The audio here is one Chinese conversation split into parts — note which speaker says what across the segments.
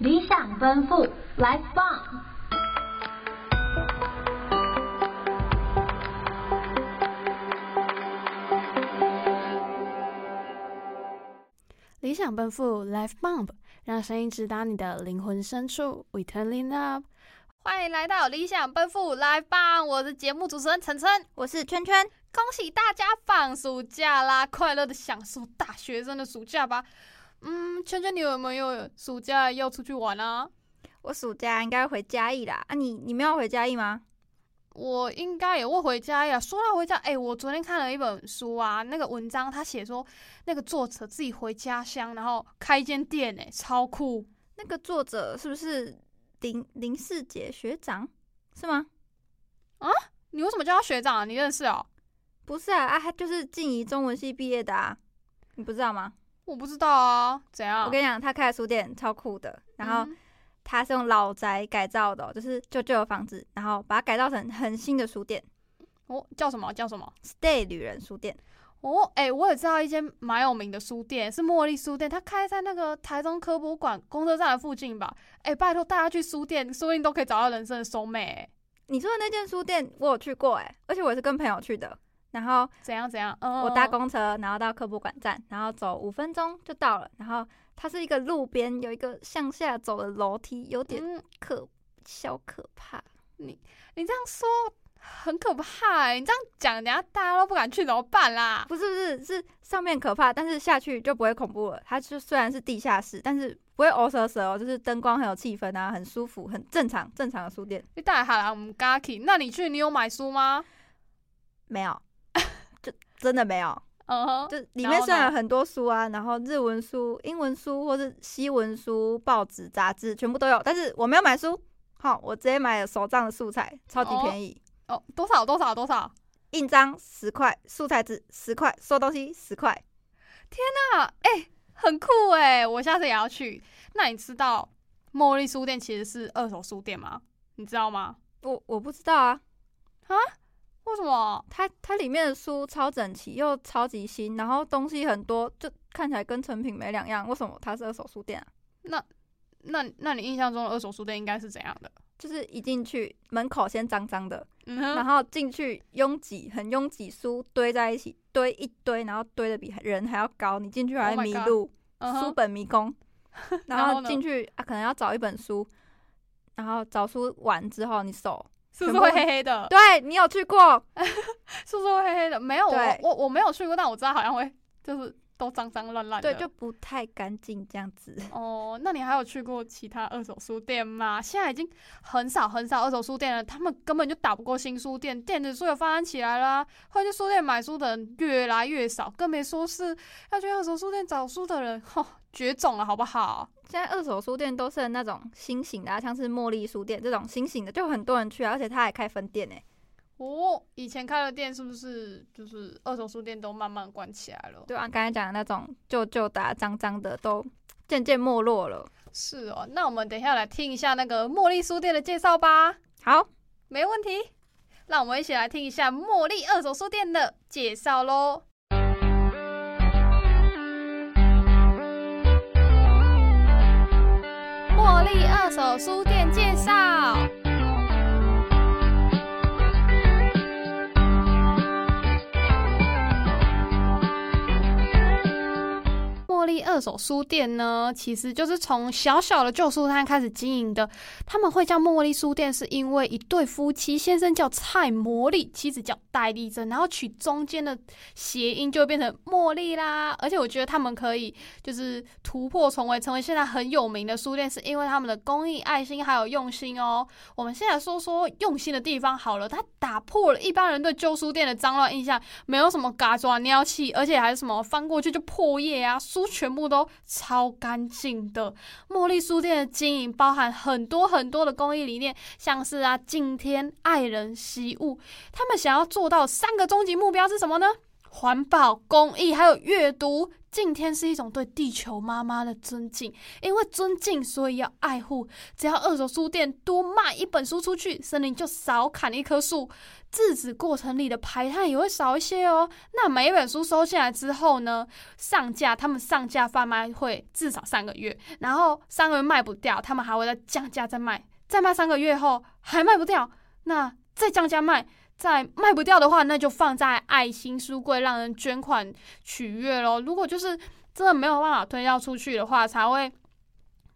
Speaker 1: 理想奔赴，Life Bomb。
Speaker 2: 理想奔赴，Life Bomb，让声音直达你的灵魂深处。We turn it up。欢迎来到理想奔赴，Life Bomb。我是节目主持人岑岑，
Speaker 3: 我是圈圈。
Speaker 2: 恭喜大家放暑假啦！快乐的享受大学生的暑假吧。嗯，圈圈，你有没有暑假要出去玩啊？
Speaker 3: 我暑假应该回嘉义啦。啊你，你你没有回嘉义吗？
Speaker 2: 我应该也会回家呀。说到回家，哎、欸，我昨天看了一本书啊，那个文章他写说，那个作者自己回家乡，然后开一间店，哎，超酷。
Speaker 3: 那个作者是不是林林世杰学长？是吗？
Speaker 2: 啊？你为什么叫他学长啊？你认识哦？
Speaker 3: 不是啊，啊，他就是静怡中文系毕业的啊，你不知道吗？
Speaker 2: 我不知道啊，怎样？
Speaker 3: 我跟你讲，他开的书店超酷的，然后。嗯他是用老宅改造的，就是旧旧的房子，然后把它改造成很新的书店。
Speaker 2: 哦，叫什么？叫什么
Speaker 3: ？Stay 旅人书店。
Speaker 2: 哦，哎、欸，我也知道一间蛮有名的书店，是茉莉书店，它开在那个台中科博馆公车站的附近吧？哎、欸，拜托大家去书店，说不定都可以找到人生的 soul mate。
Speaker 3: 你说的那间书店，我有去过，哎，而且我也是跟朋友去的。然后
Speaker 2: 怎样怎样？嗯，
Speaker 3: 我搭公车，然后到科博馆站，然后走五分钟就到了。然后它是一个路边有一个向下走的楼梯，有点可、嗯、小可怕。
Speaker 2: 你你这样说很可怕，欸，你这样讲，等下大家都不敢去怎么办啦？
Speaker 3: 不是不是，是上面可怕，但是下去就不会恐怖了。它就虽然是地下室，但是不会哦蛇蛇哦，就是灯光很有气氛啊，很舒服，很正常正常的书店。
Speaker 2: 你带好了，我们刚去。那你去，你有买书吗？
Speaker 3: 没有。真的没有，
Speaker 2: 嗯哼，
Speaker 3: 就里面虽然有很多书啊，然后日文书、英文书或是西文书、报纸、杂志全部都有，但是我没有买书，好，我直接买了手账的素材，超级便宜
Speaker 2: 哦，哦，多少多少多少，
Speaker 3: 印章十块，素材纸十块，收东西十块，
Speaker 2: 天哪，哎、欸，很酷哎，我下次也要去。那你知道茉莉书店其实是二手书店吗？你知道吗？
Speaker 3: 我我不知道啊，
Speaker 2: 啊？为什么？
Speaker 3: 它它里面的书超整齐又超级新，然后东西很多，就看起来跟成品没两样。为什么它是二手书店啊？
Speaker 2: 那那那你印象中的二手书店应该是怎样的？
Speaker 3: 就是一进去门口先脏脏的，
Speaker 2: 嗯，
Speaker 3: 然后进去拥挤，很拥挤，书堆在一起，堆一堆，然后堆的比人还要高，你进去还会迷路，oh、书本迷宫。然后进去啊，可能要找一本书，然后找书完之后，你手。
Speaker 2: 是不是会黑黑的？
Speaker 3: 对，你有去过？
Speaker 2: 是不是会黑黑的？没有，我我我没有去过，但我知道好像会，就是都脏脏乱乱的，
Speaker 3: 对，就不太干净这样子。
Speaker 2: 哦，那你还有去过其他二手书店吗？现在已经很少很少二手书店了，他们根本就打不过新书店，电子书也发展起来啦，会去书店买书的人越来越少，更别说是要去二手书店找书的人，吼，绝种了，好不好？
Speaker 3: 现在二手书店都是那种新型的，啊，像是茉莉书店这种新型的，就很多人去，啊，而且他还开分店呢。
Speaker 2: 哦，以前开的店是不是就是二手书店都慢慢关起来了？
Speaker 3: 对啊，刚才讲的那种旧旧的，啊、脏脏的，都渐渐没落了。
Speaker 2: 是哦，那我们等一下来听一下那个茉莉书店的介绍吧。
Speaker 3: 好，
Speaker 2: 没问题。让我们一起来听一下茉莉二手书店的介绍喽。手书店介绍。手书店呢，其实就是从小小的旧书摊开始经营的。他们会叫茉莉书店，是因为一对夫妻，先生叫蔡茉莉，妻子叫戴丽珍，然后取中间的谐音就变成茉莉啦。而且我觉得他们可以就是突破重围，成为现在很有名的书店，是因为他们的公益、爱心还有用心哦。我们现在说说用心的地方好了，它打破了一般人对旧书店的脏乱印象，没有什么嘎抓尿气，而且还是什么翻过去就破页啊书。全部都超干净的。茉莉书店的经营包含很多很多的公益理念，像是啊，敬天爱人惜物。他们想要做到三个终极目标是什么呢？环保、公益，还有阅读。敬天是一种对地球妈妈的尊敬，因为尊敬，所以要爱护。只要二手书店多卖一本书出去，森林就少砍一棵树，制纸过程里的排碳也会少一些哦。那每一本书收进来之后呢，上架，他们上架贩卖会至少三个月，然后三个月卖不掉，他们还会再降价再卖，再卖三个月后还卖不掉，那再降价卖。在卖不掉的话，那就放在爱心书柜，让人捐款取悦咯。如果就是真的没有办法推销出去的话，才会。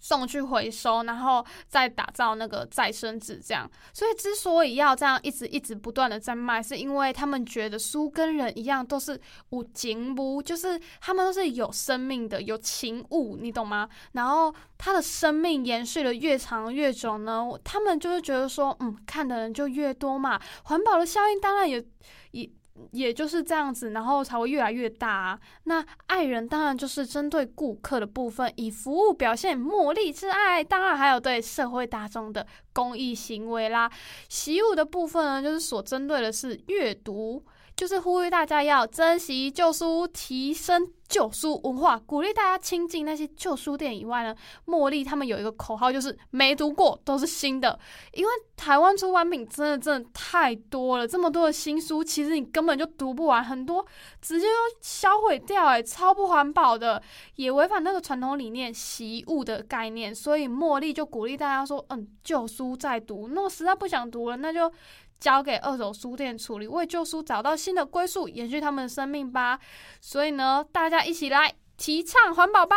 Speaker 2: 送去回收，然后再打造那个再生纸，这样。所以之所以要这样一直一直不断的在卖，是因为他们觉得书跟人一样，都是有情物，就是他们都是有生命的，有情物，你懂吗？然后他的生命延续的越长越久呢，他们就是觉得说，嗯，看的人就越多嘛，环保的效应当然也也。也就是这样子，然后才会越来越大啊。那爱人当然就是针对顾客的部分，以服务表现茉莉之爱。当然还有对社会大众的公益行为啦。习武的部分呢，就是所针对的是阅读。就是呼吁大家要珍惜旧书，提升旧书文化，鼓励大家亲近那些旧书店以外呢，茉莉他们有一个口号，就是没读过都是新的。因为台湾出版品真的真的太多了，这么多的新书，其实你根本就读不完，很多直接都销毁掉，诶，超不环保的，也违反那个传统理念习物的概念。所以茉莉就鼓励大家说，嗯，旧书再读，那我实在不想读了，那就。交给二手书店处理，为旧书找到新的归宿，延续他们的生命吧。所以呢，大家一起来提倡环保吧。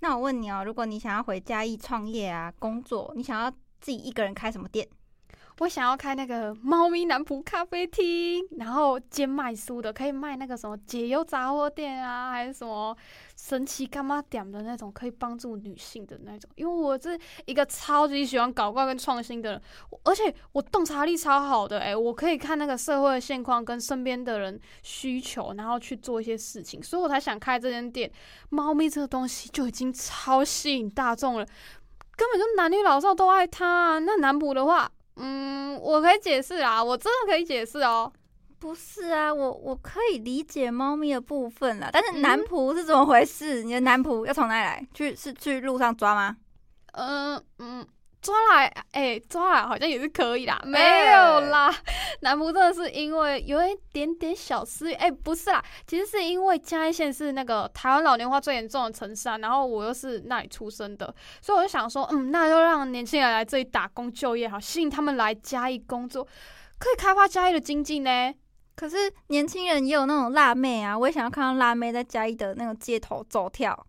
Speaker 3: 那我问你哦，如果你想要回嘉义创业啊，工作，你想要自己一个人开什么店？
Speaker 2: 我想要开那个猫咪男仆咖啡厅，然后兼卖书的，可以卖那个什么解忧杂货店啊，还是什么神奇柑仔店的那种，可以帮助女性的那种。因为我是一个超级喜欢搞怪跟创新的人，而且我洞察力超好的，诶，我可以看那个社会的现况跟身边的人需求，然后去做一些事情，所以我才想开这间店。猫咪这个东西就已经超吸引大众了，根本就男女老少都爱它啊。那男仆的话。嗯，我可以解释啊，我真的可以解释哦。
Speaker 3: 不是啊，我我可以理解猫咪的部分啦，但是男仆是怎么回事？嗯、你的男仆要从哪里来？去是去路上抓吗？
Speaker 2: 嗯嗯。抓来，哎、欸，抓来好像也是可以啦，没有啦。男仆真的是因为有一点点小私欲，哎、欸，不是啦，其实是因为嘉义县是那个台湾老龄化最严重的城市啊，然后我又是那里出生的，所以我就想说，嗯，那就让年轻人来这里打工就业好，吸引他们来嘉义工作，可以开发嘉义的经济呢。
Speaker 3: 可是年轻人也有那种辣妹啊，我也想要看到辣妹在嘉义的那种街头走跳。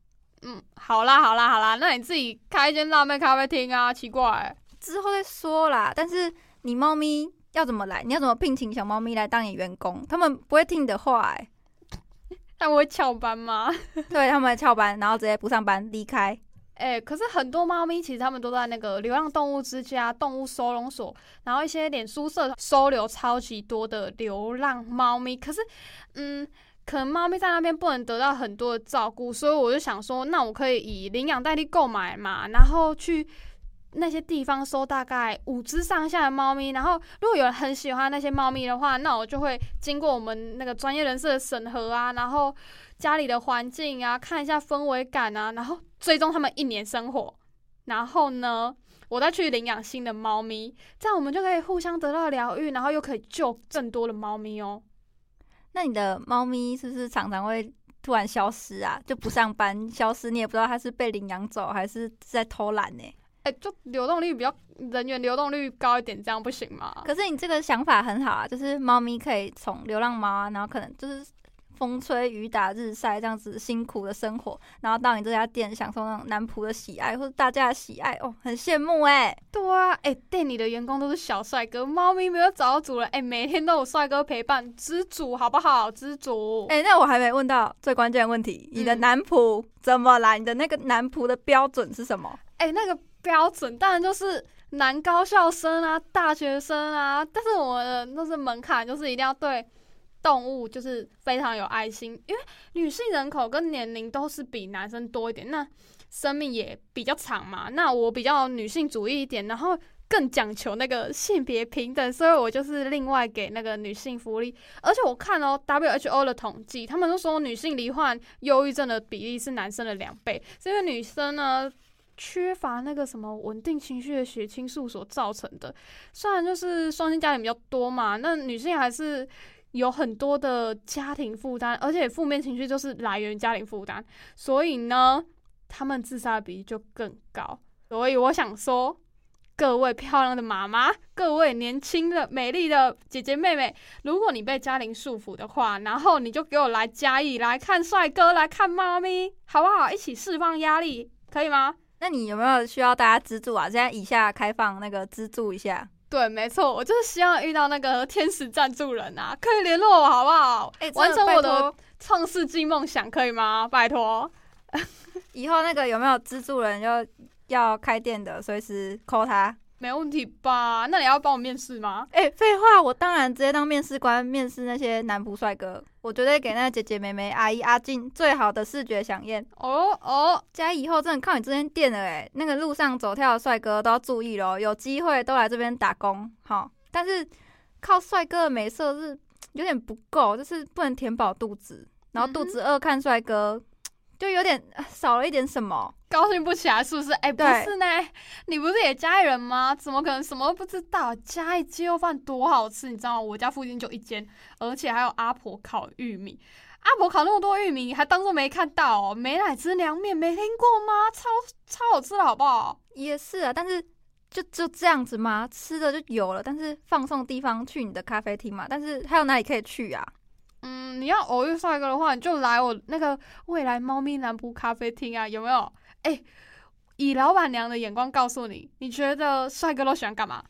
Speaker 2: 嗯，好啦好啦好啦，那你自己开一间辣妹咖啡厅啊？奇怪、欸，
Speaker 3: 之后再说啦。但是你猫咪要怎么来？你要怎么聘请小猫咪来当你员工？他们不会听你的话、欸，
Speaker 2: 他们会翘班吗？
Speaker 3: 对，他们会翘班，然后直接不上班离开。
Speaker 2: 哎、欸，可是很多猫咪其实他们都在那个流浪动物之家、动物收容所，然后一些脸书社收留超级多的流浪猫咪。可是，嗯。可能猫咪在那边不能得到很多的照顾，所以我就想说，那我可以以领养代替购买嘛，然后去那些地方收大概五只上下的猫咪，然后如果有人很喜欢那些猫咪的话，那我就会经过我们那个专业人士的审核啊，然后家里的环境啊，看一下氛围感啊，然后追踪他们一年生活，然后呢，我再去领养新的猫咪，这样我们就可以互相得到疗愈，然后又可以救更多的猫咪哦。
Speaker 3: 那你的猫咪是不是常常会突然消失啊？就不上班消失，你也不知道它是被领养走还是在偷懒呢？
Speaker 2: 哎、欸，就流动率比较人员流动率高一点，这样不行吗？
Speaker 3: 可是你这个想法很好啊，就是猫咪可以从流浪猫啊，然后可能就是。风吹雨打日晒这样子辛苦的生活，然后到你这家店享受那种男仆的喜爱或者大家的喜爱哦，很羡慕哎、欸。
Speaker 2: 对啊，哎、欸，店里的员工都是小帅哥，猫咪没有找到主人，哎、欸，每天都有帅哥陪伴，知足好不好？知足。
Speaker 3: 哎、欸，那我还没问到最关键的问题，你的男仆怎么来？你的那个男仆的标准是什么？
Speaker 2: 哎、欸，那个标准当然就是男高校生啊，大学生啊，但是我的那是门槛，就是一定要对。动物就是非常有爱心，因为女性人口跟年龄都是比男生多一点。那生命也比较长嘛，那我比较女性主义一点，然后更讲求那个性别平等，所以我就是另外给那个女性福利。而且我看哦，WHO 的统计，他们都说女性罹患忧郁症的比例是男生的两倍，是因为女生呢。缺乏那个什么稳定情绪的血清素所造成的，虽然就是双亲家庭比较多嘛，那女性还是有很多的家庭负担，而且负面情绪就是来源于家庭负担，所以呢，他们自杀比例就更高。所以我想说，各位漂亮的妈妈，各位年轻的美丽的姐姐妹妹，如果你被家庭束缚的话，然后你就给我来嘉义来看帅哥，来看猫咪，好不好？一起释放压力，可以吗？
Speaker 3: 那你有没有需要大家资助啊？现在以下开放那个资助一下。
Speaker 2: 对，没错，我就是希望遇到那个天使赞助人啊，可以联络我好不好？欸、完成我的创世纪梦想可以吗？拜托。
Speaker 3: 以后那个有没有资助人要要开店的，随时 call 他。
Speaker 2: 没问题吧？那你要帮我面试吗？
Speaker 3: 哎、欸，废话，我当然直接当面试官，面试那些男仆帅哥，我绝对给那个姐姐、妹妹、阿姨、阿静最好的视觉飨宴。
Speaker 2: 哦哦，
Speaker 3: 嘉义以后真的靠你这间店了哎！那个路上走跳的帅哥都要注意喽，有机会都来这边打工。好，但是靠帅哥的美色是有点不够，就是不能填饱肚子，然后肚子饿看帅哥。嗯就有点少了一点什么，
Speaker 2: 高兴不起来是不是？哎、欸，不是呢，你不是也家里人吗？怎么可能什么都不知道？家里鸡肉饭多好吃，你知道吗？我家附近就一间，而且还有阿婆烤玉米。阿婆烤那么多玉米，你还当做没看到哦？美乃滋凉面没听过吗？超超好吃的好不好？
Speaker 3: 也是啊，但是就就这样子吗？吃的就有了，但是放送地方去你的咖啡厅嘛？但是还有哪里可以去啊？
Speaker 2: 嗯，你要偶遇帅哥的话，你就来我那个未来猫咪南部咖啡厅啊，有没有？哎、欸，以老板娘的眼光告诉你，你觉得帅哥都喜欢干嘛？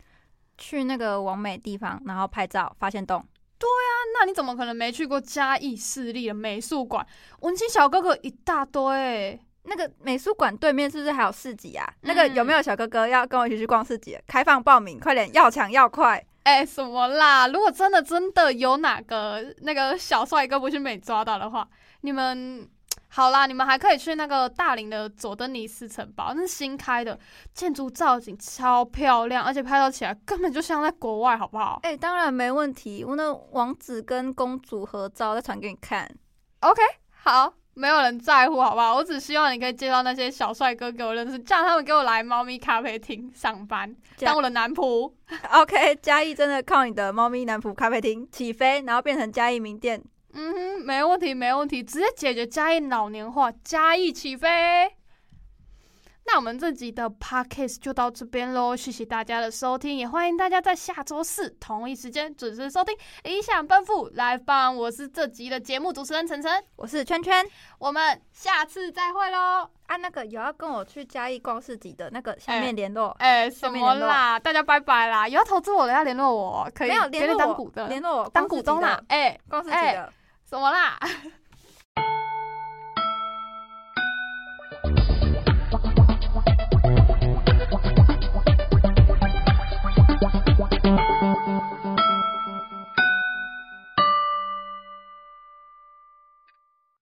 Speaker 3: 去那个完美地方，然后拍照发现洞。
Speaker 2: 对啊，那你怎么可能没去过嘉义市立的美术馆？文青小哥哥一大堆。
Speaker 3: 那个美术馆对面是不是还有市集啊？嗯、那个有没有小哥哥要跟我一起去逛市集？开放报名，快点，要抢要快。
Speaker 2: 哎、欸，什么啦？如果真的真的有哪个那个小帅哥不是被抓到的话，你们 好啦，你们还可以去那个大林的佐登尼斯城堡，那是新开的，建筑造景超漂亮，而且拍照起来根本就像在国外，好不好？
Speaker 3: 哎、欸，当然没问题，我那王子跟公主合照再传给你看。
Speaker 2: OK，好。没有人在乎，好不好？我只希望你可以介绍那些小帅哥给我认识，叫他们给我来猫咪咖啡厅上班，当我的男仆。
Speaker 3: OK，嘉义真的靠你的猫咪男仆咖啡厅起飞，然后变成嘉义名店。
Speaker 2: 嗯哼，没问题，没问题，直接解决嘉义老年化，嘉义起飞。那我们这集的 podcast 就到这边喽，谢谢大家的收听，也欢迎大家在下周四同一时间准时收听《理想奔赴 Live 棒》，我是这集的节目主持人晨晨，
Speaker 3: 我是圈圈，
Speaker 2: 我们下次再会喽！
Speaker 3: 啊，那个有要跟我去嘉义逛市集的那个下面联络，
Speaker 2: 哎、欸欸，什么啦？大家拜拜啦！有要投资我的要联络我，可以，
Speaker 3: 没有联络我，
Speaker 2: 当股的，
Speaker 3: 联络我，
Speaker 2: 当股东啦！哎、欸，
Speaker 3: 逛市集的、欸、
Speaker 2: 怎么啦？